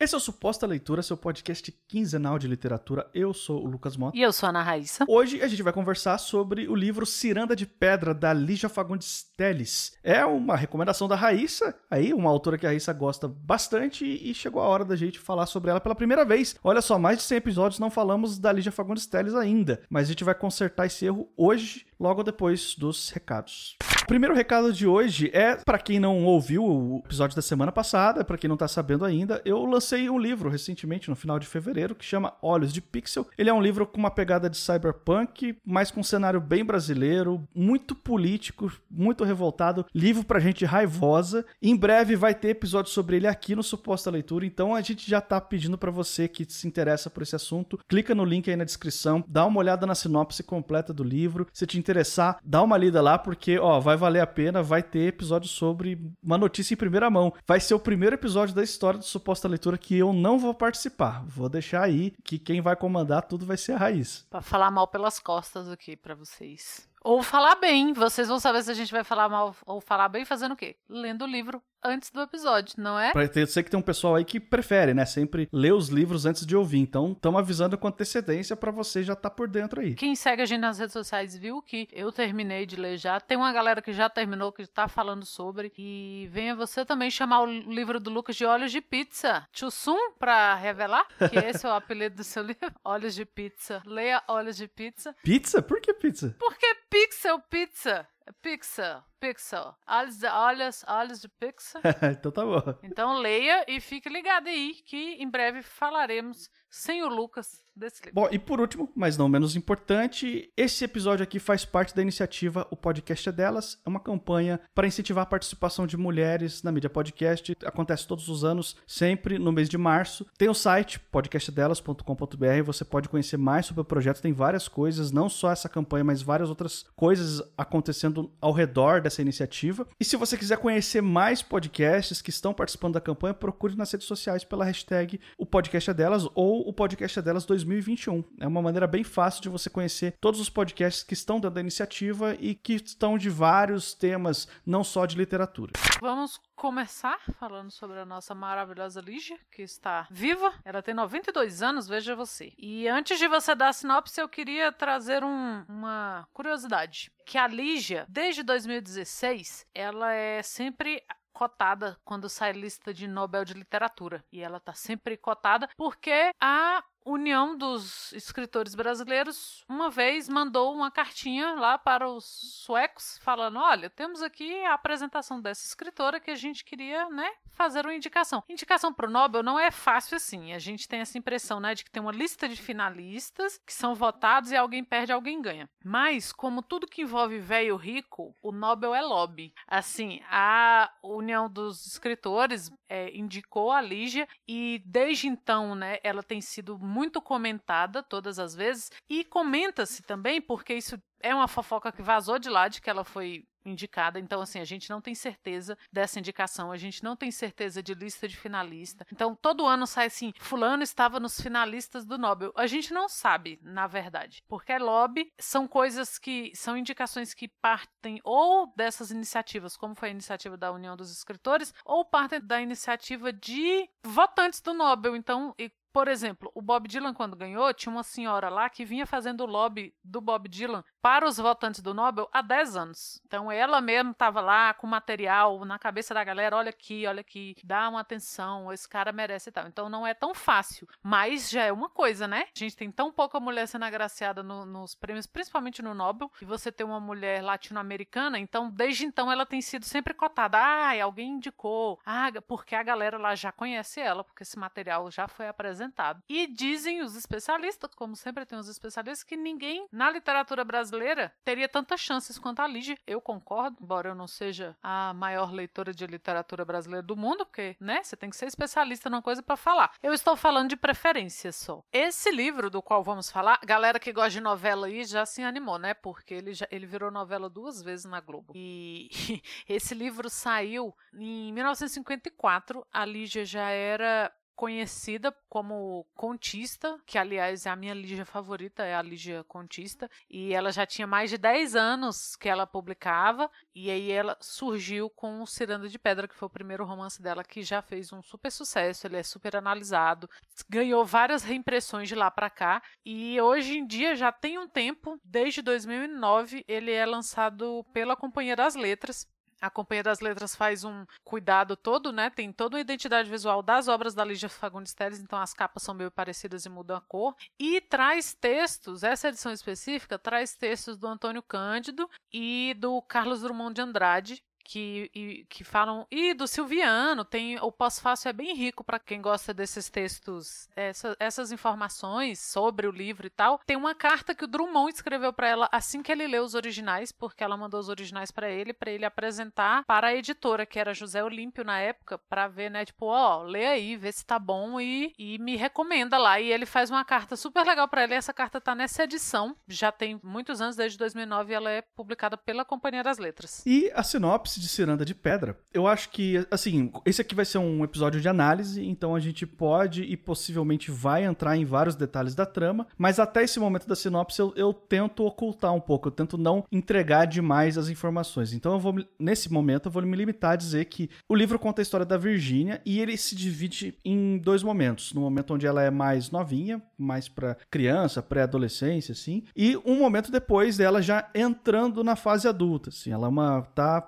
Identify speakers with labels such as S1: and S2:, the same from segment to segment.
S1: Esse é o Suposta Leitura, seu podcast quinzenal de literatura. Eu sou o Lucas Mota.
S2: E eu sou a Ana Raíssa.
S1: Hoje a gente vai conversar sobre o livro Ciranda de Pedra, da Lígia Fagundes Teles. É uma recomendação da Raíssa, aí uma autora que a Raíssa gosta bastante e chegou a hora da gente falar sobre ela pela primeira vez. Olha só, mais de 100 episódios não falamos da Lígia Fagundes Teles ainda, mas a gente vai consertar esse erro hoje, logo depois dos recados. O primeiro recado de hoje é para quem não ouviu o episódio da semana passada, para quem não tá sabendo ainda, eu lancei um livro recentemente no final de fevereiro que chama Olhos de Pixel. Ele é um livro com uma pegada de cyberpunk, mas com um cenário bem brasileiro, muito político, muito revoltado, livro pra gente raivosa. Em breve vai ter episódio sobre ele aqui no Suposta Leitura, então a gente já tá pedindo para você que se interessa por esse assunto, clica no link aí na descrição, dá uma olhada na sinopse completa do livro. Se te interessar, dá uma lida lá porque, ó, vai valer a pena, vai ter episódio sobre uma notícia em primeira mão. Vai ser o primeiro episódio da história do Suposta Leitura que eu não vou participar. Vou deixar aí que quem vai comandar tudo vai ser a Raiz.
S2: Pra falar mal pelas costas aqui pra vocês. Ou falar bem. Vocês vão saber se a gente vai falar mal ou falar bem fazendo o quê? Lendo o livro antes do episódio, não é?
S1: Pra ter, eu sei que tem um pessoal aí que prefere, né? Sempre ler os livros antes de ouvir. Então, estamos avisando com antecedência para você já tá por dentro aí.
S2: Quem segue a gente nas redes sociais viu que eu terminei de ler já. Tem uma galera que já terminou, que tá falando sobre. E venha você também chamar o livro do Lucas de Olhos de Pizza. Tchussum, pra revelar que esse é o apelido do seu livro. Olhos de Pizza. Leia Olhos de Pizza.
S1: Pizza? Por que pizza?
S2: Porque Pixel Pizza. Pixel, Pixel. Olhos de, olhos, olhos de Pixel.
S1: então tá bom.
S2: Então leia e fique ligado aí que em breve falaremos sem o Lucas desse livro.
S1: Bom, e por último, mas não menos importante, esse episódio aqui faz parte da iniciativa O Podcast é Delas. É uma campanha para incentivar a participação de mulheres na mídia podcast. Acontece todos os anos, sempre no mês de março. Tem o site podcastdelas.com.br, você pode conhecer mais sobre o projeto. Tem várias coisas, não só essa campanha, mas várias outras coisas acontecendo ao redor dessa iniciativa. E se você quiser conhecer mais podcasts que estão participando da campanha, procure nas redes sociais pela hashtag O Podcast é Delas ou O Podcast é Delas 2021. É uma maneira bem fácil de você conhecer todos os podcasts que estão dentro da iniciativa e que estão de vários temas, não só de literatura.
S2: Vamos começar falando sobre a nossa maravilhosa Lígia, que está viva. Ela tem 92 anos, veja você. E antes de você dar a sinopse, eu queria trazer um, uma curiosidade. Que a Lígia, desde 2016, ela é sempre cotada quando sai lista de Nobel de Literatura. E ela tá sempre cotada porque a União dos Escritores Brasileiros uma vez mandou uma cartinha lá para os suecos falando: "Olha, temos aqui a apresentação dessa escritora que a gente queria, né, fazer uma indicação". Indicação para o Nobel não é fácil assim. A gente tem essa impressão, né, de que tem uma lista de finalistas que são votados e alguém perde, alguém ganha. Mas como tudo que envolve velho rico, o Nobel é lobby. Assim, a União dos Escritores é, indicou a Lígia e desde então, né, ela tem sido muito comentada todas as vezes. E comenta-se também porque isso é uma fofoca que vazou de lá de que ela foi indicada. Então, assim, a gente não tem certeza dessa indicação, a gente não tem certeza de lista de finalista. Então, todo ano sai assim: Fulano estava nos finalistas do Nobel. A gente não sabe, na verdade, porque é lobby são coisas que são indicações que partem ou dessas iniciativas, como foi a iniciativa da União dos Escritores, ou partem da iniciativa de votantes do Nobel. Então, por exemplo, o Bob Dylan, quando ganhou, tinha uma senhora lá que vinha fazendo o lobby do Bob Dylan para os votantes do Nobel há 10 anos. Então, ela mesma estava lá com material na cabeça da galera: olha aqui, olha aqui, dá uma atenção, esse cara merece e tal. Então, não é tão fácil, mas já é uma coisa, né? A gente tem tão pouca mulher sendo agraciada no, nos prêmios, principalmente no Nobel, e você tem uma mulher latino-americana, então, desde então, ela tem sido sempre cotada. Ah, alguém indicou. Ah, porque a galera lá já conhece ela, porque esse material já foi apresentado apresentado. E dizem os especialistas, como sempre tem os especialistas, que ninguém na literatura brasileira teria tantas chances quanto a Lígia. Eu concordo, embora eu não seja a maior leitora de literatura brasileira do mundo, porque, né, você tem que ser especialista numa coisa para falar. Eu estou falando de preferência só. Esse livro do qual vamos falar, galera que gosta de novela aí já se animou, né? Porque ele já ele virou novela duas vezes na Globo. E esse livro saiu em 1954. A Lígia já era conhecida como contista, que aliás é a minha Lígia favorita, é a Lígia contista, e ela já tinha mais de 10 anos que ela publicava, e aí ela surgiu com Ciranda de Pedra, que foi o primeiro romance dela que já fez um super sucesso, ele é super analisado, ganhou várias reimpressões de lá para cá, e hoje em dia já tem um tempo, desde 2009, ele é lançado pela Companhia das Letras, a Companhia das Letras faz um cuidado todo, né? Tem toda a identidade visual das obras da Lígia Fagundes Telles, então as capas são meio parecidas e mudam a cor. E traz textos, essa edição específica traz textos do Antônio Cândido e do Carlos Drummond de Andrade, que, e, que falam. E do Silviano, tem o pós-fácil é bem rico para quem gosta desses textos, essa, essas informações sobre o livro e tal. Tem uma carta que o Drummond escreveu para ela assim que ele leu os originais, porque ela mandou os originais para ele, para ele apresentar para a editora, que era José Olímpio na época, para ver, né, tipo, ó, lê aí, vê se tá bom e, e me recomenda lá. E ele faz uma carta super legal para ela, e essa carta tá nessa edição, já tem muitos anos, desde 2009, e ela é publicada pela Companhia das Letras.
S1: E a sinopse de Ciranda de Pedra. Eu acho que, assim, esse aqui vai ser um episódio de análise, então a gente pode e possivelmente vai entrar em vários detalhes da trama, mas até esse momento da sinopse eu, eu tento ocultar um pouco, eu tento não entregar demais as informações. Então eu vou, nesse momento, eu vou me limitar a dizer que o livro conta a história da Virgínia e ele se divide em dois momentos. No momento onde ela é mais novinha, mais para criança, pré-adolescência, assim, e um momento depois dela já entrando na fase adulta, assim, ela é uma, tá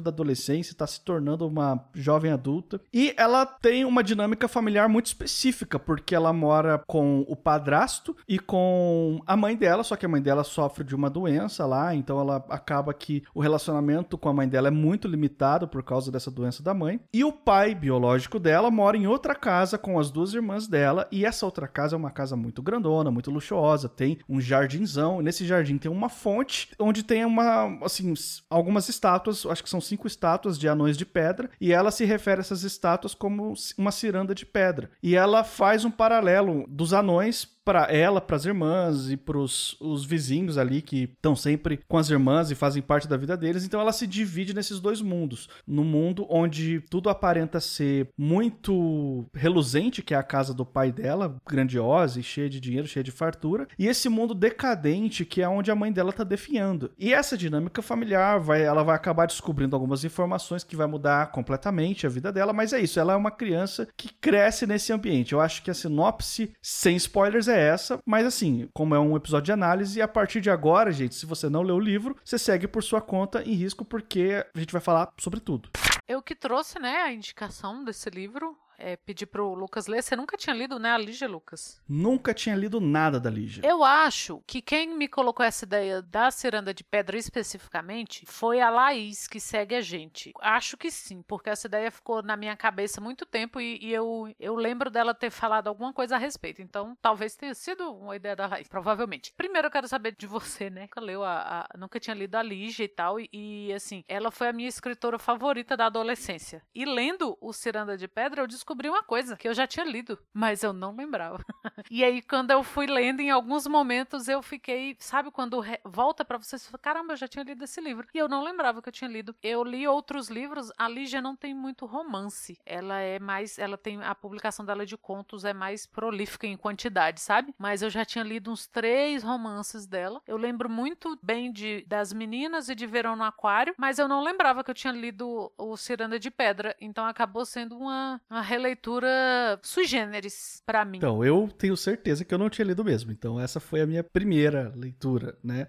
S1: da adolescência, está se tornando uma jovem adulta. E ela tem uma dinâmica familiar muito específica, porque ela mora com o padrasto e com a mãe dela, só que a mãe dela sofre de uma doença lá, então ela acaba que o relacionamento com a mãe dela é muito limitado por causa dessa doença da mãe. E o pai biológico dela mora em outra casa com as duas irmãs dela, e essa outra casa é uma casa muito grandona, muito luxuosa, tem um jardinzão, nesse jardim tem uma fonte onde tem uma, assim, algumas estátuas, acho que são cinco estátuas de anões de pedra e ela se refere a essas estátuas como uma ciranda de pedra. E ela faz um paralelo dos anões para ela, para as irmãs e para os vizinhos ali que estão sempre com as irmãs e fazem parte da vida deles. Então ela se divide nesses dois mundos. No mundo onde tudo aparenta ser muito reluzente, que é a casa do pai dela, grandiosa e cheia de dinheiro, cheia de fartura, e esse mundo decadente, que é onde a mãe dela está definhando. E essa dinâmica familiar, vai, ela vai acabar descobrindo algumas informações que vai mudar completamente a vida dela, mas é isso, ela é uma criança que cresce nesse ambiente. Eu acho que a sinopse, sem spoilers, é essa, mas assim, como é um episódio de análise, a partir de agora, gente, se você não leu o livro, você segue por sua conta em risco, porque a gente vai falar sobre tudo.
S2: Eu que trouxe, né, a indicação desse livro é, pedir pro Lucas ler. Você nunca tinha lido, né, a Lígia, Lucas?
S1: Nunca tinha lido nada da Lígia.
S2: Eu acho que quem me colocou essa ideia da ciranda de pedra especificamente foi a Laís, que segue a gente. Acho que sim, porque essa ideia ficou na minha cabeça muito tempo e, e eu, eu lembro dela ter falado alguma coisa a respeito. Então, talvez tenha sido uma ideia da Laís, provavelmente. Primeiro, eu quero saber de você, né? Nunca leu a, a nunca tinha lido a Lígia e tal. E, e, assim, ela foi a minha escritora favorita da adolescência. E lendo o Ciranda de Pedra, eu descobri descobri uma coisa que eu já tinha lido, mas eu não lembrava. e aí, quando eu fui lendo, em alguns momentos eu fiquei, sabe, quando volta para você, você fala, caramba, eu já tinha lido esse livro. E eu não lembrava que eu tinha lido. Eu li outros livros, a Lígia não tem muito romance. Ela é mais, ela tem, a publicação dela de contos é mais prolífica em quantidade, sabe? Mas eu já tinha lido uns três romances dela. Eu lembro muito bem de das meninas e de Verão no Aquário, mas eu não lembrava que eu tinha lido o Ciranda de Pedra. Então acabou sendo uma, uma releitura sui generis para mim.
S1: Então, eu tenho certeza que eu não tinha lido mesmo. Então, essa foi a minha primeira leitura, né?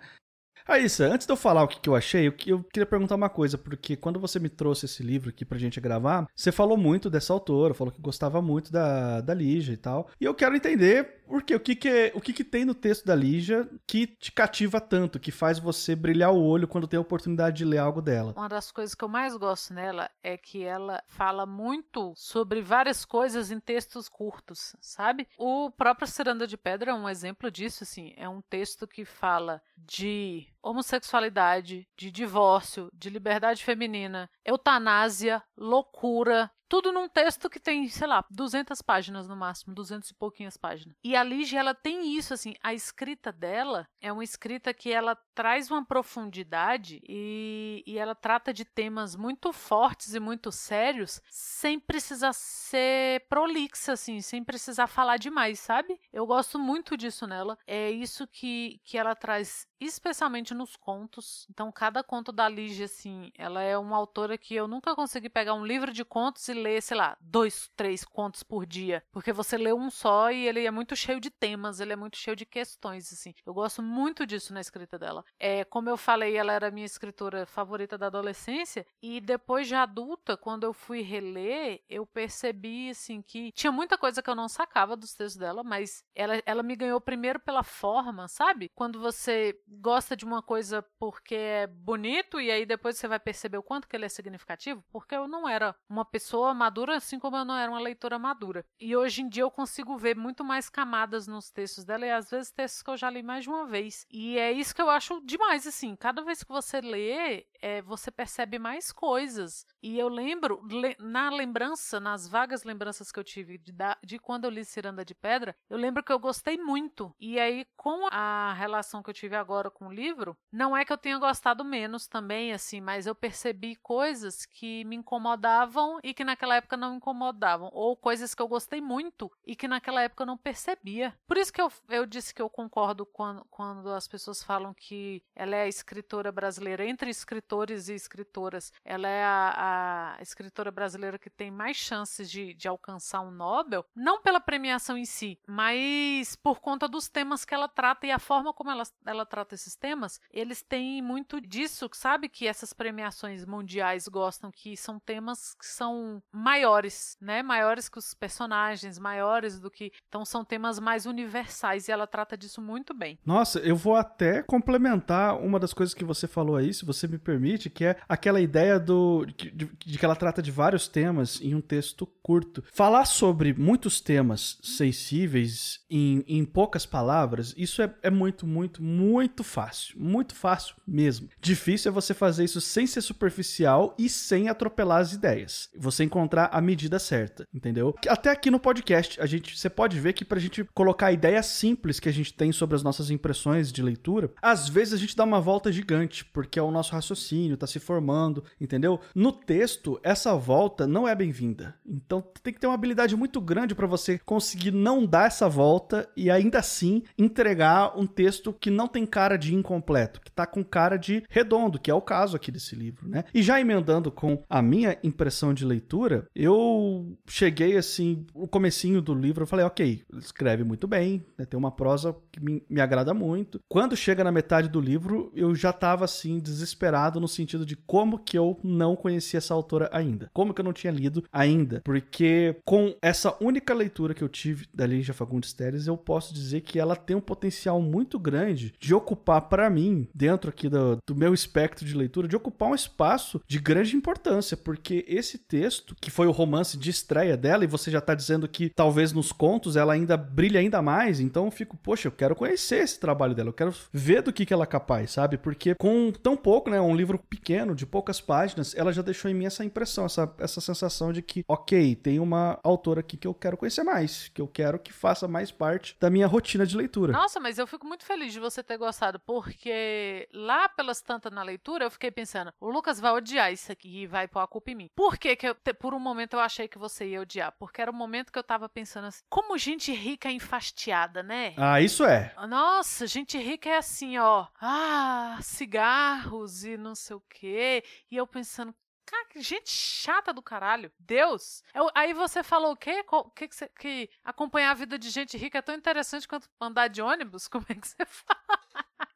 S1: Raíssa, antes de eu falar o que, eu achei, eu, eu, queria perguntar uma coisa, porque quando você me trouxe esse livro aqui pra gente gravar, você falou muito dessa autora, falou que gostava muito da, da Lígia e tal. E eu quero entender por quê? O que, que, é, o que, que tem no texto da Lígia que te cativa tanto, que faz você brilhar o olho quando tem a oportunidade de ler algo dela?
S2: Uma das coisas que eu mais gosto nela é que ela fala muito sobre várias coisas em textos curtos, sabe? O próprio Ciranda de Pedra é um exemplo disso, assim. É um texto que fala de homossexualidade, de divórcio, de liberdade feminina, eutanásia, loucura, tudo num texto que tem, sei lá, 200 páginas no máximo, 200 e pouquinhas páginas. E a Ligia, ela tem isso, assim, a escrita dela é uma escrita que ela traz uma profundidade e, e ela trata de temas muito fortes e muito sérios sem precisar ser prolixa, assim, sem precisar falar demais, sabe? Eu gosto muito disso nela. É isso que, que ela traz especialmente nos contos. Então, cada conto da Ligia, assim, ela é uma autora que eu nunca consegui pegar um livro de contos e ler, sei lá, dois, três contos por dia. Porque você lê um só e ele é muito cheio de temas, ele é muito cheio de questões, assim. Eu gosto muito disso na escrita dela. É, como eu falei, ela era minha escritora favorita da adolescência. E depois de adulta, quando eu fui reler, eu percebi, assim, que tinha muita coisa que eu não sacava dos textos dela, mas ela, ela me ganhou primeiro pela forma, sabe? Quando você gosta de uma coisa porque é bonito e aí depois você vai perceber o quanto que ele é significativo, porque eu não era uma pessoa madura assim como eu não era uma leitora madura. E hoje em dia eu consigo ver muito mais camadas nos textos dela e às vezes textos que eu já li mais de uma vez. E é isso que eu acho demais assim, cada vez que você lê, é, você percebe mais coisas. E eu lembro, le, na lembrança, nas vagas lembranças que eu tive de, de quando eu li Ciranda de Pedra, eu lembro que eu gostei muito. E aí, com a relação que eu tive agora com o livro, não é que eu tenha gostado menos também, assim, mas eu percebi coisas que me incomodavam e que naquela época não incomodavam. Ou coisas que eu gostei muito e que naquela época eu não percebia. Por isso que eu, eu disse que eu concordo quando, quando as pessoas falam que ela é a escritora brasileira entre escritores escritores e escritoras. Ela é a, a escritora brasileira que tem mais chances de, de alcançar um Nobel, não pela premiação em si, mas por conta dos temas que ela trata e a forma como ela, ela trata esses temas. Eles têm muito disso, sabe? Que essas premiações mundiais gostam, que são temas que são maiores, né? Maiores que os personagens, maiores do que. Então são temas mais universais e ela trata disso muito bem.
S1: Nossa, eu vou até complementar uma das coisas que você falou aí, se você me permite que é aquela ideia do de, de, que ela trata de vários temas em um texto curto. Falar sobre muitos temas sensíveis em, em poucas palavras, isso é, é muito, muito, muito fácil. Muito fácil mesmo. Difícil é você fazer isso sem ser superficial e sem atropelar as ideias. Você encontrar a medida certa, entendeu? Até aqui no podcast, a gente, você pode ver que pra gente colocar a ideia simples que a gente tem sobre as nossas impressões de leitura, às vezes a gente dá uma volta gigante, porque é o nosso raciocínio raciocínio, tá se formando, entendeu? No texto, essa volta não é bem-vinda. Então tem que ter uma habilidade muito grande para você conseguir não dar essa volta e ainda assim entregar um texto que não tem cara de incompleto, que tá com cara de redondo, que é o caso aqui desse livro, né? E já emendando com a minha impressão de leitura, eu cheguei assim, o comecinho do livro, eu falei, ok, escreve muito bem, né? tem uma prosa que me, me agrada muito. Quando chega na metade do livro, eu já tava assim, desesperado no sentido de como que eu não conhecia essa autora ainda. Como que eu não tinha lido ainda. Porque com essa única leitura que eu tive da Lígia Fagundes Teres, eu posso dizer que ela tem um potencial muito grande de para mim, dentro aqui do, do meu espectro de leitura, de ocupar um espaço de grande importância. Porque esse texto, que foi o romance de estreia dela, e você já tá dizendo que talvez nos contos ela ainda brilha ainda mais, então eu fico, poxa, eu quero conhecer esse trabalho dela, eu quero ver do que, que ela é capaz, sabe? Porque com tão pouco, né, um livro pequeno, de poucas páginas, ela já deixou em mim essa impressão, essa, essa sensação de que, ok, tem uma autora aqui que eu quero conhecer mais, que eu quero que faça mais parte da minha rotina de leitura.
S2: Nossa, mas eu fico muito feliz de você ter gostado, porque lá pelas tantas na leitura eu fiquei pensando, o Lucas vai odiar isso aqui e vai pôr a culpa em mim. Por que, que eu, por um momento eu achei que você ia odiar? Porque era o um momento que eu tava pensando assim, como gente rica é enfastiada, né?
S1: Ah, isso é.
S2: Nossa, gente rica é assim, ó. Ah, cigarros e não sei o quê. E eu pensando, Cara, que gente chata do caralho. Deus. Eu, aí você falou o quê? Que, que, que acompanhar a vida de gente rica é tão interessante quanto andar de ônibus? Como é que você fala?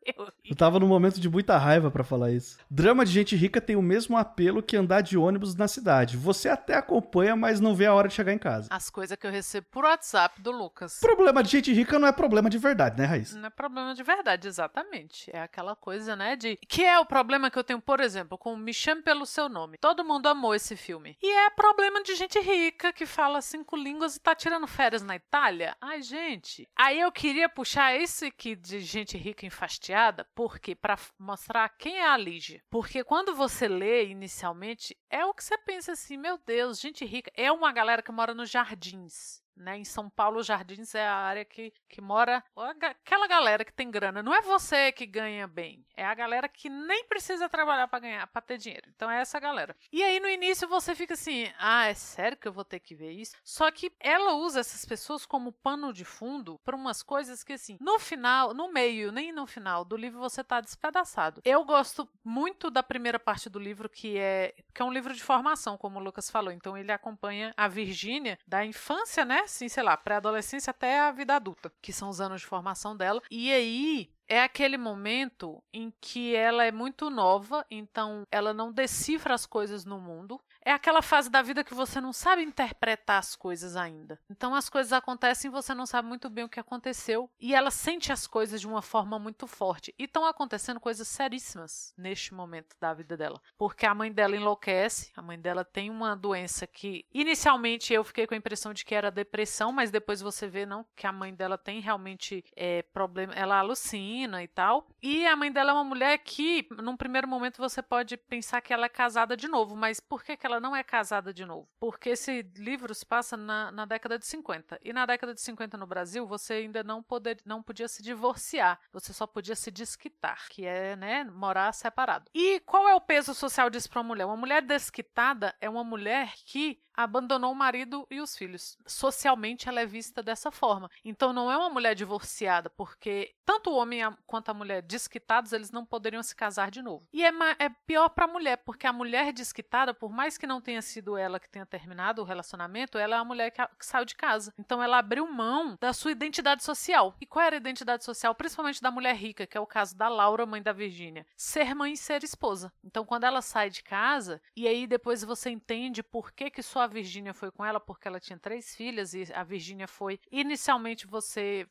S1: Eu, eu tava num momento de muita raiva para falar isso. Drama de gente rica tem o mesmo apelo que andar de ônibus na cidade. Você até acompanha, mas não vê a hora de chegar em casa.
S2: As coisas que eu recebo por WhatsApp do Lucas.
S1: Problema de gente rica não é problema de verdade, né, Raíssa?
S2: Não é problema de verdade, exatamente. É aquela coisa, né, de... Que é o problema que eu tenho, por exemplo, com Me Chame Pelo Seu Nome. Todo mundo amou esse filme. E é problema de gente rica que fala cinco línguas e tá tirando férias na Itália. Ai, gente. Aí eu queria puxar esse aqui de gente rica enfastiada porque para mostrar quem é a Lígia. Porque quando você lê inicialmente, é o que você pensa assim, meu Deus, gente rica, é uma galera que mora nos jardins. Né? Em São Paulo, Jardins é a área que, que mora aquela galera que tem grana. Não é você que ganha bem, é a galera que nem precisa trabalhar para ganhar, para ter dinheiro. Então é essa galera. E aí no início você fica assim: ah, é sério que eu vou ter que ver isso? Só que ela usa essas pessoas como pano de fundo para umas coisas que, assim, no final, no meio, nem no final do livro você tá despedaçado. Eu gosto muito da primeira parte do livro, que é, que é um livro de formação, como o Lucas falou. Então ele acompanha a Virgínia da infância, né? Assim, sei lá, pré-adolescência até a vida adulta, que são os anos de formação dela. E aí é aquele momento em que ela é muito nova, então ela não decifra as coisas no mundo. É aquela fase da vida que você não sabe interpretar as coisas ainda. Então as coisas acontecem e você não sabe muito bem o que aconteceu. E ela sente as coisas de uma forma muito forte. E estão acontecendo coisas seríssimas neste momento da vida dela. Porque a mãe dela enlouquece, a mãe dela tem uma doença que inicialmente eu fiquei com a impressão de que era depressão, mas depois você vê não que a mãe dela tem realmente é, problema, ela alucina e tal. E a mãe dela é uma mulher que, num primeiro momento, você pode pensar que ela é casada de novo, mas por que, que ela não é casada de novo? Porque esse livro se passa na, na década de 50. E na década de 50 no Brasil, você ainda não, poder, não podia se divorciar, você só podia se desquitar, que é, né, morar separado. E qual é o peso social disso para uma mulher? Uma mulher desquitada é uma mulher que abandonou o marido e os filhos. Socialmente ela é vista dessa forma. Então não é uma mulher divorciada, porque tanto o homem quanto a mulher desquitados, eles não poderiam se casar de novo. E é, é pior para a mulher, porque a mulher desquitada, por mais que não tenha sido ela que tenha terminado o relacionamento, ela é a mulher que, que saiu de casa. Então ela abriu mão da sua identidade social. E qual era a identidade social? Principalmente da mulher rica, que é o caso da Laura, mãe da Virgínia. Ser mãe e ser esposa. Então quando ela sai de casa, e aí depois você entende por que que sua a Virgínia foi com ela porque ela tinha três filhas e a Virgínia foi. Inicialmente você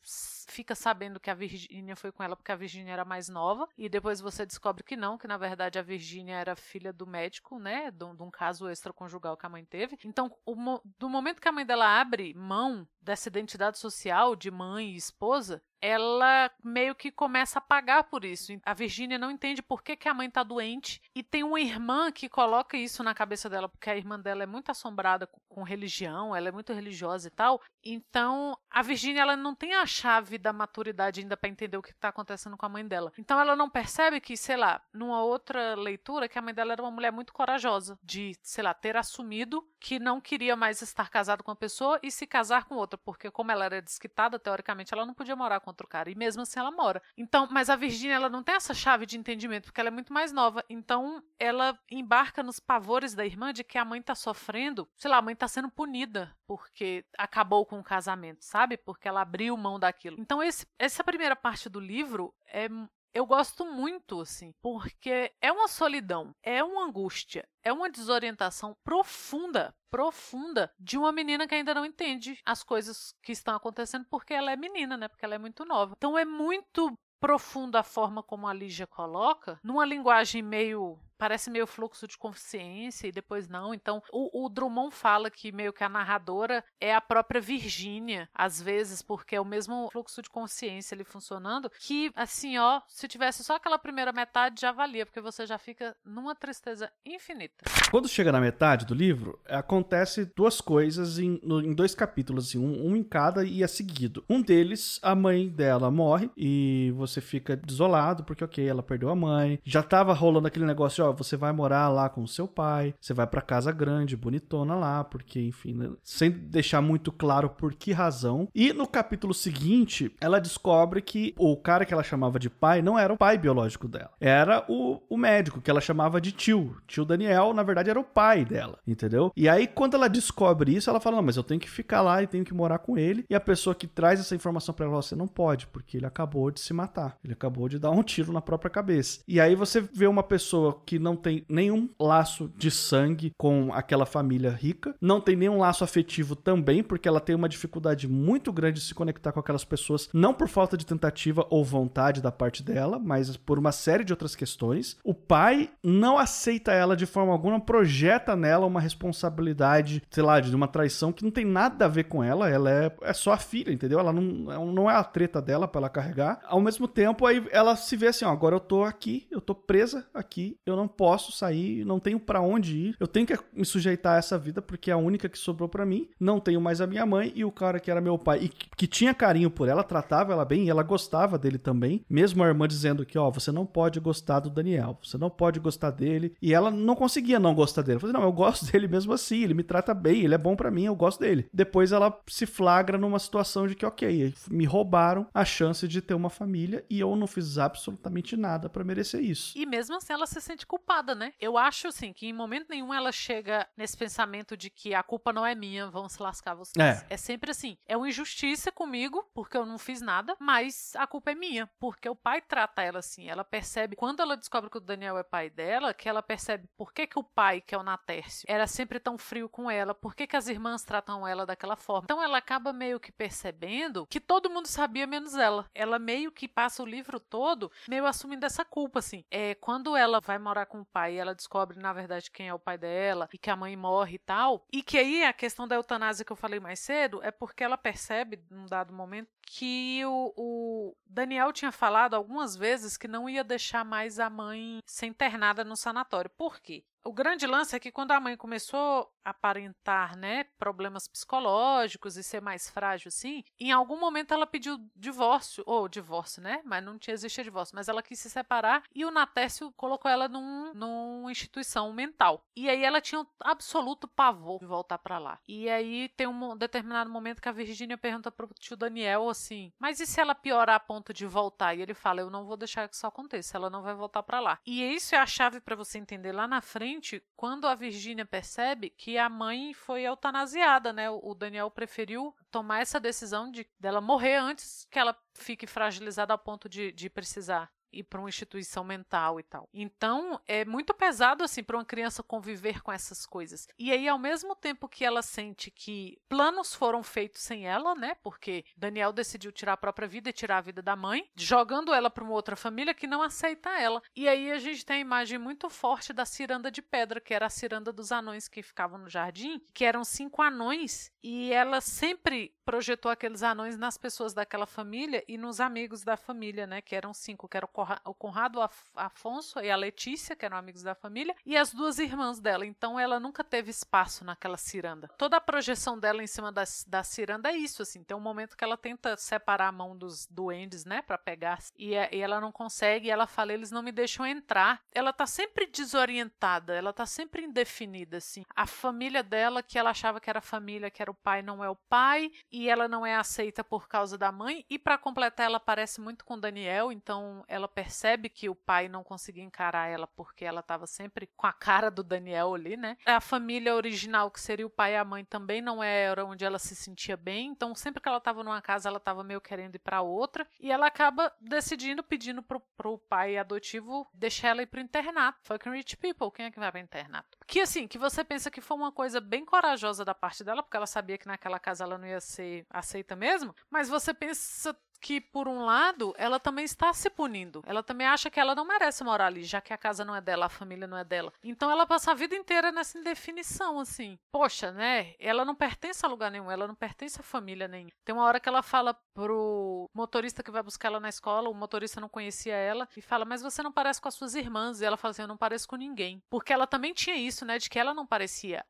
S2: fica sabendo que a Virgínia foi com ela porque a Virgínia era mais nova e depois você descobre que não, que na verdade a Virgínia era filha do médico, né, de um caso extraconjugal que a mãe teve. Então, o, do momento que a mãe dela abre mão dessa identidade social de mãe e esposa, ela meio que começa a pagar por isso. A Virgínia não entende por que, que a mãe tá doente e tem uma irmã que coloca isso na cabeça dela, porque a irmã dela é muito assombrada com religião, ela é muito religiosa e tal. Então, a Virgínia ela não tem a chave da maturidade ainda para entender o que está acontecendo com a mãe dela. Então, ela não percebe que, sei lá, numa outra leitura, que a mãe dela era uma mulher muito corajosa de, sei lá, ter assumido que não queria mais estar casado com uma pessoa e se casar com outra, porque como ela era desquitada, teoricamente ela não podia morar com outro cara, e mesmo assim ela mora. Então, mas a Virgínia ela não tem essa chave de entendimento, porque ela é muito mais nova. Então, ela embarca nos pavores da irmã de que a mãe tá sofrendo, sei lá, a mãe tá sendo punida porque acabou com o casamento, sabe? Porque ela abriu mão daquilo. Então, esse, essa primeira parte do livro é eu gosto muito, assim, porque é uma solidão, é uma angústia, é uma desorientação profunda, profunda de uma menina que ainda não entende as coisas que estão acontecendo porque ela é menina, né? Porque ela é muito nova. Então é muito profunda a forma como a Lígia coloca, numa linguagem meio parece meio fluxo de consciência e depois não. Então, o, o, Drummond fala que meio que a narradora é a própria Virgínia, às vezes, porque é o mesmo fluxo de consciência ali funcionando, que, assim, ó, se tivesse só aquela primeira metade, já valia, porque você já fica numa tristeza infinita.
S1: Quando chega na metade do livro, acontece duas coisas em, em dois capítulos, assim, um, um em cada e é seguido. Um deles, a mãe dela morre e você fica desolado, porque, ok, ela perdeu a mãe. Já tava rolando aquele negócio, ó, você vai morar lá com o seu pai, você vai para casa grande, bonitona lá, porque, enfim, né? sem deixar muito claro por que razão. E no capítulo seguinte, ela descobre que o cara que ela chamava de pai não era o pai biológico dela, era o, o médico que ela chamava de tio. Tio Daniel, na verdade, era o pai dela, entendeu? E aí, quando ela descobre isso, ela fala: Não, mas eu tenho que ficar lá e tenho que morar com ele. E a pessoa que traz essa informação para ela, você não pode, porque ele acabou de se matar. Ele acabou de dar um tiro na própria cabeça. E aí você vê uma pessoa que não tem nenhum laço de sangue com aquela família rica, não tem nenhum laço afetivo também, porque ela tem uma dificuldade muito grande de se conectar com aquelas pessoas, não por falta de tentativa ou vontade da parte dela, mas por uma série de outras questões. O pai não aceita ela de forma alguma, projeta nela uma responsabilidade, sei lá, de uma traição que não tem nada a ver com ela, ela é, é só a filha, entendeu? Ela não, não é a treta dela para ela carregar. Ao mesmo tempo, aí ela se vê assim, ó, agora eu tô aqui, eu tô presa aqui, eu não posso sair, não tenho para onde ir, eu tenho que me sujeitar a essa vida porque é a única que sobrou para mim, não tenho mais a minha mãe e o cara que era meu pai e que tinha carinho por ela, tratava ela bem e ela gostava dele também, mesmo a irmã dizendo que, ó, você não pode gostar do Daniel, você não pode gostar dele, e ela não conseguia não gostar dele. Eu falei, não, eu gosto dele mesmo assim, ele me trata bem, ele é bom para mim, eu gosto dele. Depois ela se flagra numa situação de que, ok, me roubaram a chance de ter uma família e eu não fiz absolutamente nada para merecer isso.
S2: E mesmo assim ela se sente culpada, né? Eu acho, assim, que em momento nenhum ela chega nesse pensamento de que a culpa não é minha, vão se lascar vocês. É, é sempre assim, é uma injustiça comigo, porque eu não fiz nada, mas a culpa é minha, porque o pai trata ela assim. Ela percebe, quando ela descobre que o Daniel é pai dela, que ela percebe por que, que o pai, que é o Natércio, era sempre tão frio com ela, por que, que as irmãs tratam ela daquela forma. Então ela acaba meio que percebendo que todo mundo sabia menos ela. Ela meio que passa o livro todo meio assumindo essa culpa, assim. É, quando ela vai morar com o pai e ela descobre, na verdade, quem é o pai dela e que a mãe morre e tal, e que aí a questão da eutanásia que eu falei mais cedo é porque ela percebe, num dado momento, que o, o, Daniel tinha falado algumas vezes que não ia deixar mais a mãe ser internada no sanatório. Por quê? O grande lance é que quando a mãe começou a aparentar, né, problemas psicológicos e ser mais frágil assim, em algum momento ela pediu divórcio, ou divórcio, né, mas não tinha existia divórcio, mas ela quis se separar e o Natécio colocou ela num, numa instituição mental. E aí ela tinha um absoluto pavor de voltar para lá. E aí tem um determinado momento que a Virgínia pergunta pro tio Daniel assim: "Mas e se ela piorar a ponto de voltar?" E ele fala: "Eu não vou deixar que isso aconteça, ela não vai voltar para lá". E isso é a chave para você entender lá na frente quando a Virgínia percebe que a mãe foi eutanasiada, né? O Daniel preferiu tomar essa decisão de dela morrer antes que ela fique fragilizada a ponto de, de precisar ir para uma instituição mental e tal. Então, é muito pesado assim para uma criança conviver com essas coisas. E aí, ao mesmo tempo que ela sente que planos foram feitos sem ela, né? Porque Daniel decidiu tirar a própria vida e tirar a vida da mãe, jogando ela para uma outra família que não aceita ela. E aí a gente tem a imagem muito forte da ciranda de pedra, que era a ciranda dos anões que ficavam no jardim, que eram cinco anões, e ela sempre projetou aqueles anões nas pessoas daquela família e nos amigos da família, né? Que eram cinco, que era o Conrado Afonso e a Letícia, que eram amigos da família, e as duas irmãs dela. Então ela nunca teve espaço naquela ciranda. Toda a projeção dela em cima da, da ciranda é isso, assim. Tem um momento que ela tenta separar a mão dos duendes, né? Para pegar. E, e ela não consegue. E ela fala: eles não me deixam entrar. Ela tá sempre desorientada. Ela tá sempre indefinida, assim. A família dela, que ela achava que era família, que era o pai, não é o pai e ela não é aceita por causa da mãe. E para completar, ela parece muito com Daniel, então ela percebe que o pai não conseguia encarar ela porque ela estava sempre com a cara do Daniel ali, né? A família original, que seria o pai e a mãe, também não era onde ela se sentia bem, então sempre que ela estava numa casa, ela estava meio querendo ir para outra, e ela acaba decidindo, pedindo pro, pro pai adotivo deixar ela ir pro internato. Fucking rich people, quem é que vai pro internato? Que assim, que você pensa que foi uma coisa bem corajosa da parte dela, porque ela sabia que naquela casa ela não ia ser aceita mesmo, mas você pensa que, por um lado, ela também está se punindo. Ela também acha que ela não merece morar ali, já que a casa não é dela, a família não é dela. Então ela passa a vida inteira nessa indefinição, assim. Poxa, né? Ela não pertence a lugar nenhum, ela não pertence a família nenhuma. Tem uma hora que ela fala pro motorista que vai buscar ela na escola, o motorista não conhecia ela, e fala: Mas você não parece com as suas irmãs. E ela fala assim: Eu não pareço com ninguém. Porque ela também tinha isso, né? De que ela não parecia.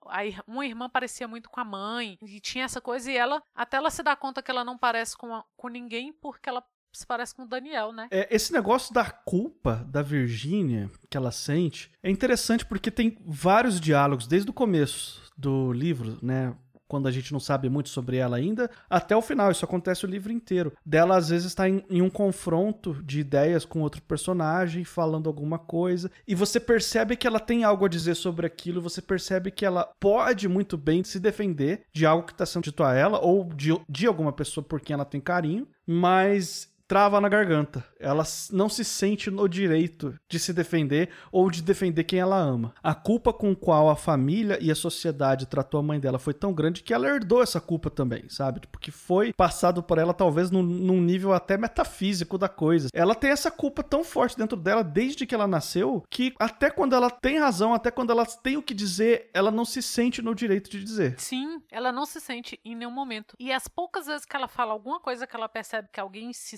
S2: Uma irmã parecia muito com a mãe, e tinha essa coisa, e ela, até ela se dá conta que ela não parece com, a, com ninguém porque ela se parece com o Daniel, né?
S1: É, esse negócio da culpa da Virgínia que ela sente é interessante porque tem vários diálogos desde o começo do livro, né? Quando a gente não sabe muito sobre ela ainda, até o final. Isso acontece o livro inteiro. Dela, às vezes, está em, em um confronto de ideias com outro personagem, falando alguma coisa, e você percebe que ela tem algo a dizer sobre aquilo, você percebe que ela pode muito bem se defender de algo que está sendo dito a ela, ou de, de alguma pessoa por quem ela tem carinho, mas trava na garganta. Ela não se sente no direito de se defender ou de defender quem ela ama. A culpa com qual a família e a sociedade tratou a mãe dela foi tão grande que ela herdou essa culpa também, sabe? Porque tipo, foi passado por ela talvez num, num nível até metafísico da coisa. Ela tem essa culpa tão forte dentro dela desde que ela nasceu que até quando ela tem razão, até quando ela tem o que dizer, ela não se sente no direito de dizer.
S2: Sim, ela não se sente em nenhum momento. E as poucas vezes que ela fala alguma coisa que ela percebe que alguém se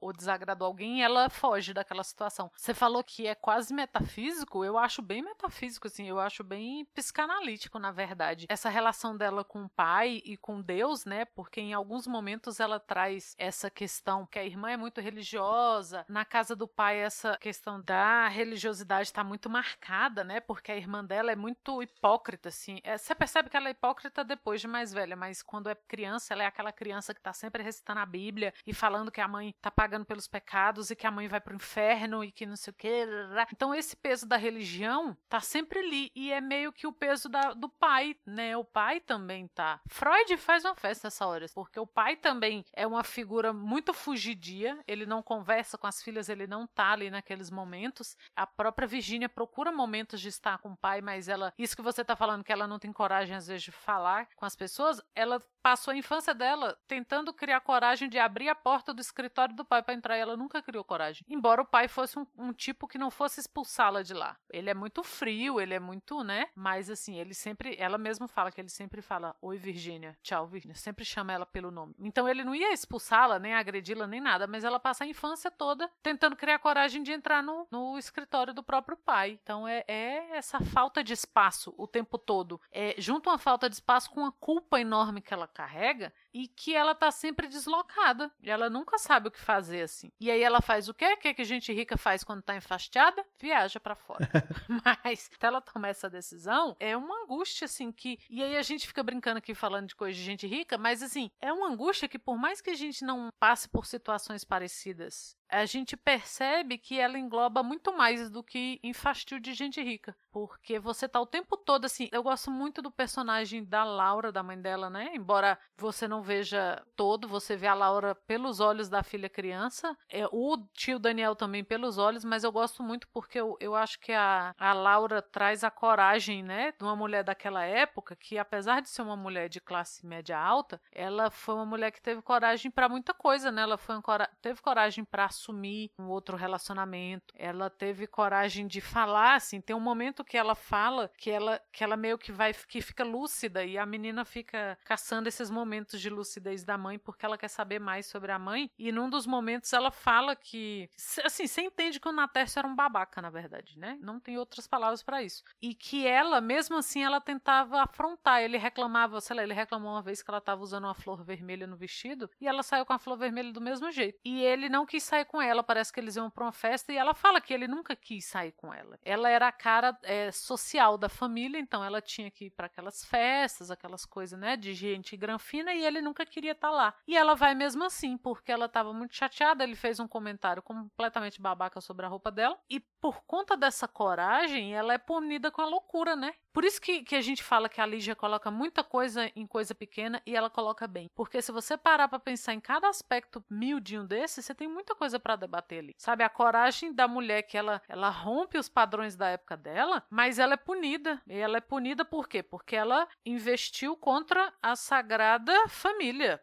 S2: ou desagradou alguém, ela foge daquela situação. Você falou que é quase metafísico, eu acho bem metafísico, assim, eu acho bem psicanalítico, na verdade. Essa relação dela com o pai e com Deus, né? Porque em alguns momentos ela traz essa questão que a irmã é muito religiosa, na casa do pai essa questão da religiosidade está muito marcada, né? Porque a irmã dela é muito hipócrita, assim. É, você percebe que ela é hipócrita depois de mais velha, mas quando é criança, ela é aquela criança que está sempre recitando a Bíblia e falando que a mãe está pagando pelos pecados e que a mãe vai pro inferno e que não sei o quê. Então esse peso da religião tá sempre ali e é meio que o peso da, do pai, né? O pai também tá. Freud faz uma festa nessa hora, porque o pai também é uma figura muito fugidia, ele não conversa com as filhas, ele não tá ali naqueles momentos. A própria Virgínia procura momentos de estar com o pai, mas ela, isso que você tá falando que ela não tem coragem às vezes de falar com as pessoas, ela passou a infância dela tentando criar coragem de abrir a porta do escritório do pai para entrar e ela nunca criou coragem. Embora o pai fosse um, um tipo que não fosse expulsá-la de lá. Ele é muito frio, ele é muito, né? Mas assim, ele sempre, ela mesma fala que ele sempre fala: Oi, Virgínia, tchau, Virgínia. Sempre chama ela pelo nome. Então ele não ia expulsá-la, nem agredi-la, nem nada, mas ela passa a infância toda tentando criar coragem de entrar no, no escritório do próprio pai. Então é, é essa falta de espaço o tempo todo. É, junto uma falta de espaço com uma culpa enorme que ela carrega e que ela tá sempre deslocada. E ela nunca sabe o que fazer assim. E aí ela faz o quê? O que, que gente rica faz quando tá enfastiada? Viaja para fora. Mas até ela tomar essa decisão, é uma angústia assim que. E aí a gente fica brincando aqui falando de coisa de gente rica, mas assim, é uma angústia que por mais que a gente não passe por situações parecidas a gente percebe que ela engloba muito mais do que infastio de gente rica. Porque você tá o tempo todo assim. Eu gosto muito do personagem da Laura, da mãe dela, né? Embora você não veja todo, você vê a Laura pelos olhos da filha criança. É, o tio Daniel também pelos olhos, mas eu gosto muito porque eu, eu acho que a, a Laura traz a coragem, né? De uma mulher daquela época que, apesar de ser uma mulher de classe média alta, ela foi uma mulher que teve coragem para muita coisa, né? Ela foi cora teve coragem para assumir um outro relacionamento. Ela teve coragem de falar, assim, tem um momento que ela fala que ela que ela meio que vai que fica lúcida e a menina fica caçando esses momentos de lucidez da mãe porque ela quer saber mais sobre a mãe e num dos momentos ela fala que assim, você entende que o Natércio era um babaca, na verdade, né? Não tem outras palavras para isso. E que ela, mesmo assim, ela tentava afrontar, ele reclamava, sei lá, ele reclamou uma vez que ela estava usando uma flor vermelha no vestido e ela saiu com a flor vermelha do mesmo jeito. E ele não quis sair com ela, parece que eles iam para uma festa e ela fala que ele nunca quis sair com ela. Ela era a cara é, social da família, então ela tinha que ir para aquelas festas, aquelas coisas, né, de gente granfina e ele nunca queria estar tá lá. E ela vai mesmo assim, porque ela estava muito chateada, ele fez um comentário completamente babaca sobre a roupa dela e por conta dessa coragem, ela é punida com a loucura, né? Por isso que, que a gente fala que a Lígia coloca muita coisa em coisa pequena e ela coloca bem. Porque se você parar para pensar em cada aspecto miudinho desse, você tem muita coisa para debater ali. Sabe, a coragem da mulher que ela, ela rompe os padrões da época dela, mas ela é punida. E ela é punida por quê? Porque ela investiu contra a sagrada família.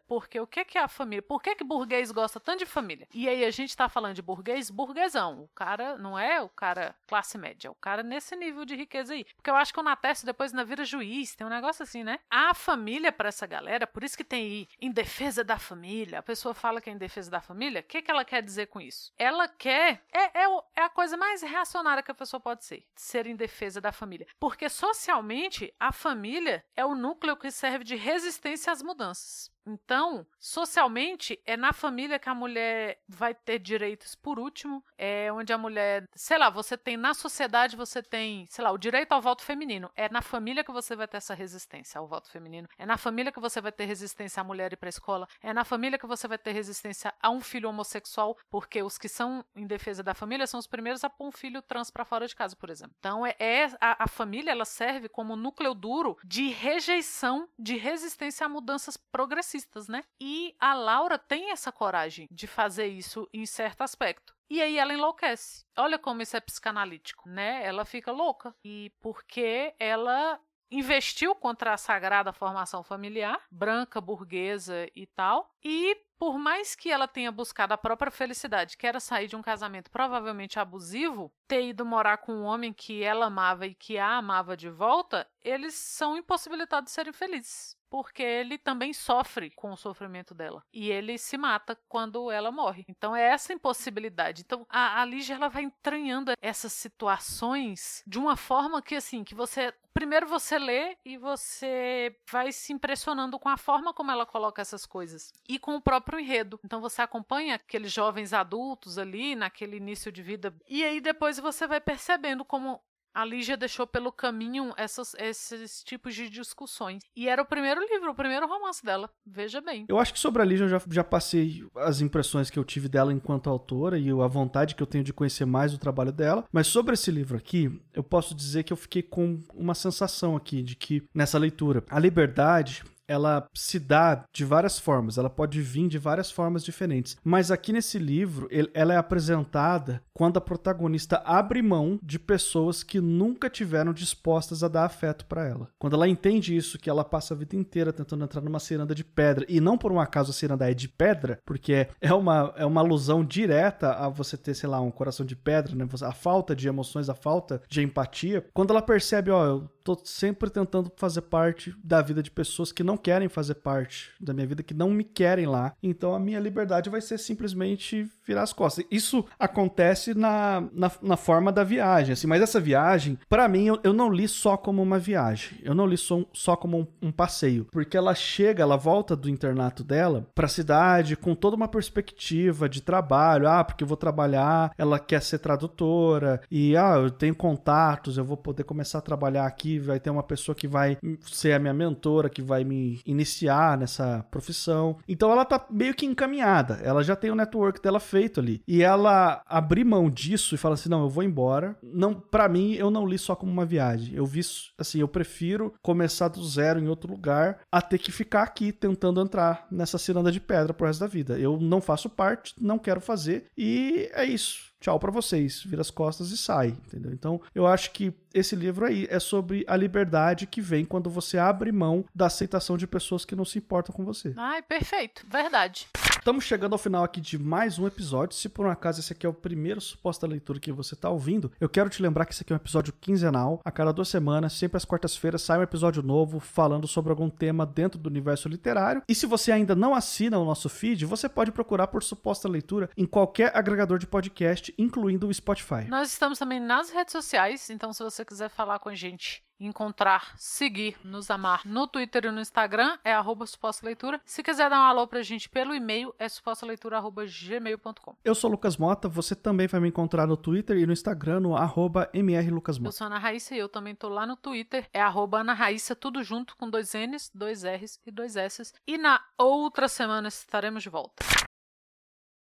S2: Porque o que é a família? Por que que burguês gosta tanto de família? E aí a gente tá falando de burguês, burguesão. O cara não é o cara classe média, é o cara nesse nível de riqueza aí. Porque eu acho que o Natécio depois na vira juiz, tem um negócio assim, né? A família para essa galera, por isso que tem aí em defesa da família. A pessoa fala que é em defesa da família, o que, que ela quer dizer com isso? Ela quer. É, é, é a coisa mais reacionária que a pessoa pode ser, ser em defesa da família. Porque socialmente, a família é o núcleo que serve de resistência às mudanças. Yes. Então, socialmente, é na família que a mulher vai ter direitos por último, é onde a mulher, sei lá, você tem na sociedade, você tem, sei lá, o direito ao voto feminino. É na família que você vai ter essa resistência ao voto feminino. É na família que você vai ter resistência à mulher ir para a escola. É na família que você vai ter resistência a um filho homossexual, porque os que são em defesa da família são os primeiros a pôr um filho trans para fora de casa, por exemplo. Então, é, é a, a família ela serve como núcleo duro de rejeição, de resistência a mudanças progressivas né? E a Laura tem essa coragem de fazer isso em certo aspecto. E aí ela enlouquece. Olha como isso é psicanalítico, né? Ela fica louca. E porque ela investiu contra a sagrada formação familiar, branca, burguesa e tal, e por mais que ela tenha buscado a própria felicidade, que era sair de um casamento provavelmente abusivo, ter ido morar com um homem que ela amava e que a amava de volta, eles são impossibilitados de serem felizes porque ele também sofre com o sofrimento dela. E ele se mata quando ela morre. Então é essa impossibilidade. Então a, a Lígia ela vai entranhando essas situações de uma forma que assim, que você primeiro você lê e você vai se impressionando com a forma como ela coloca essas coisas e com o próprio enredo. Então você acompanha aqueles jovens adultos ali naquele início de vida e aí depois você vai percebendo como a Lígia deixou pelo caminho essas, esses tipos de discussões. E era o primeiro livro, o primeiro romance dela. Veja bem.
S1: Eu acho que sobre a Lígia eu já, já passei as impressões que eu tive dela enquanto autora e a vontade que eu tenho de conhecer mais o trabalho dela. Mas sobre esse livro aqui, eu posso dizer que eu fiquei com uma sensação aqui de que nessa leitura a liberdade ela se dá de várias formas, ela pode vir de várias formas diferentes. Mas aqui nesse livro, ela é apresentada quando a protagonista abre mão de pessoas que nunca tiveram dispostas a dar afeto para ela. Quando ela entende isso, que ela passa a vida inteira tentando entrar numa ciranda de pedra, e não por um acaso a ciranda é de pedra, porque é uma, é uma alusão direta a você ter, sei lá, um coração de pedra, né? A falta de emoções, a falta de empatia. Quando ela percebe, ó, eu tô sempre tentando fazer parte da vida de pessoas que não querem fazer parte da minha vida, que não me querem lá. Então a minha liberdade vai ser simplesmente virar as costas. Isso acontece na, na, na forma da viagem, assim, mas essa viagem, para mim, eu, eu, não li só como uma viagem. Eu não li só, só como um, um, passeio. Porque ela chega, ela volta do internato dela pra cidade com toda uma perspectiva de trabalho. Ah, porque eu vou trabalhar, ela quer ser tradutora, e ah, eu tenho contatos, eu vou poder começar a trabalhar aqui, vai ter uma pessoa que vai ser a minha mentora, que vai me iniciar nessa profissão. Então ela tá meio que encaminhada. Ela já tem o network dela feito ali. E ela abrir mão disso e falar assim: "Não, eu vou embora". Não, para mim eu não li só como uma viagem. Eu vi assim, eu prefiro começar do zero em outro lugar a ter que ficar aqui tentando entrar nessa ciranda de pedra pro resto da vida. Eu não faço parte, não quero fazer e é isso tchau para vocês, vira as costas e sai, entendeu? Então, eu acho que esse livro aí é sobre a liberdade que vem quando você abre mão da aceitação de pessoas que não se importam com você.
S2: Ai, perfeito, verdade.
S1: Estamos chegando ao final aqui de mais um episódio. Se por um acaso esse aqui é o primeiro suposta leitura que você está ouvindo, eu quero te lembrar que esse aqui é um episódio quinzenal. A cada duas semanas, sempre às quartas-feiras, sai um episódio novo falando sobre algum tema dentro do universo literário. E se você ainda não assina o nosso feed, você pode procurar por suposta leitura em qualquer agregador de podcast, incluindo o Spotify.
S2: Nós estamos também nas redes sociais, então se você quiser falar com a gente encontrar, seguir, nos amar no Twitter e no Instagram é arroba suposta leitura. Se quiser dar um alô pra gente pelo e-mail é supostaleitura.gmail.com.
S1: Eu sou Lucas Mota, você também vai me encontrar no Twitter e no Instagram no arroba mrlucasmota.
S2: Eu sou Ana Raíssa e eu também tô lá no Twitter, é arroba Ana Raíssa, tudo junto com dois N's, dois R's e dois S's. E na outra semana estaremos de volta.